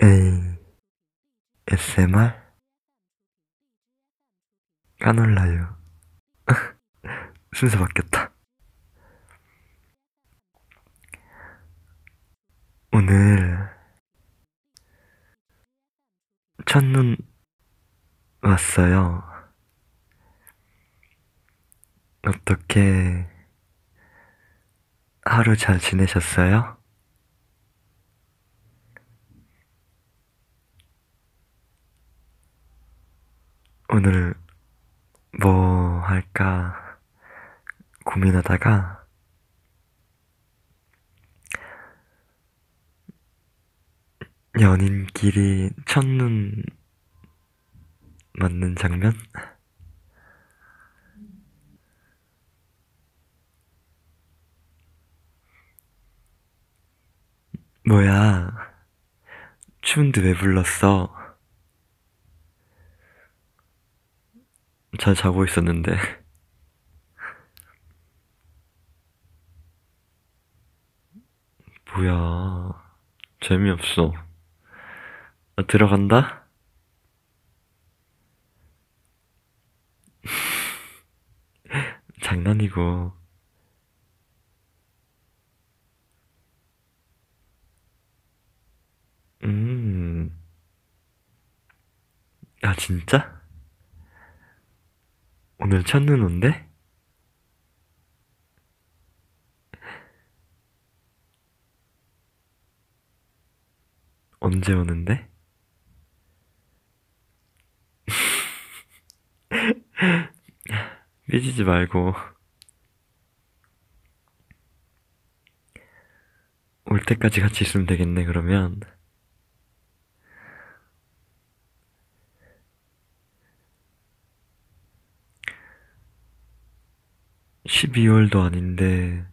에이, SMR? 까놀라요. 순서 바뀌었다. 오늘 첫눈 왔어요. 어떻게 하루 잘 지내셨어요? 오늘 뭐 할까 고민하다가 연인끼리 첫눈 맞는 장면? 뭐야, 추운데 왜 불렀어? 잘 자고 있었는데. 뭐야, 재미없어. 나 들어간다? 장난이고. 음. 아, 진짜? 오늘 첫눈 온대? 언제 오는데? 삐지지 말고. 올 때까지 같이 있으면 되겠네, 그러면. 12월도 아닌데,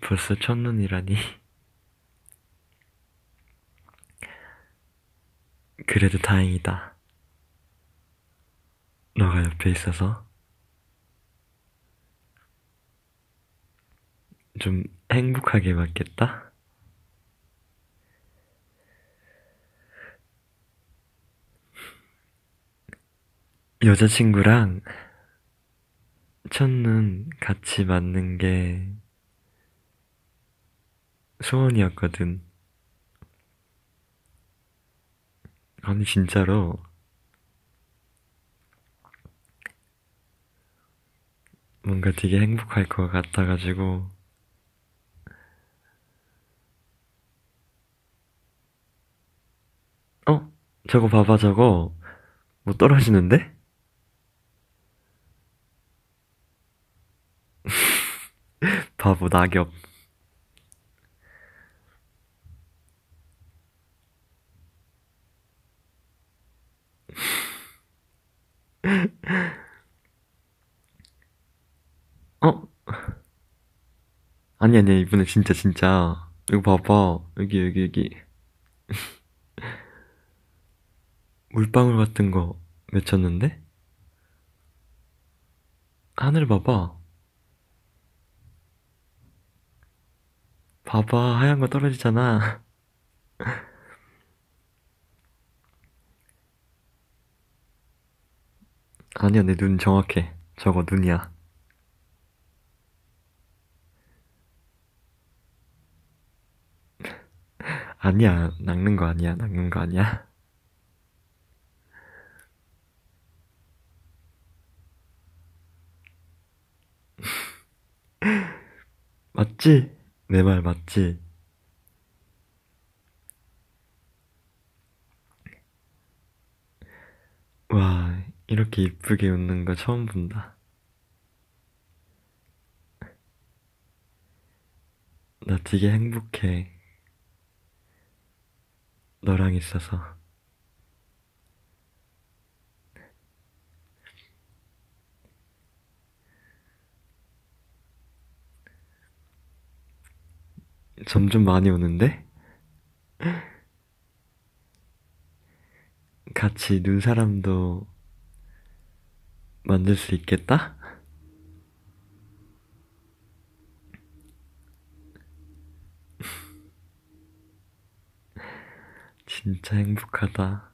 벌써 첫눈이라니. 그래도 다행이다. 너가 옆에 있어서. 좀 행복하게 맞겠다? 여자친구랑 첫눈 같이 맞는 게 소원이었거든. 아니, 진짜로. 뭔가 되게 행복할 것 같아가지고. 어? 저거 봐봐, 저거. 뭐 떨어지는데? 바보, 낙엽. 어? 아니, 아니, 이번에 진짜, 진짜. 이거 봐봐. 여기, 여기, 여기. 물방울 같은 거 맺혔는데? 하늘 봐봐. 봐봐, 하얀 거 떨어지잖아. 아니야, 내 눈 정확해. 저거 눈이야. 아니야, 낚는 거 아니야, 낚는 거 아니야. 맞지? 내 말 맞지? 와, 이렇게 이쁘게 웃는 거 처음 본다. 나 되게 행복해. 너랑 있어서. 점점 많이 오는데? 같이 눈 사람도 만들 수 있겠다? 진짜 행복하다.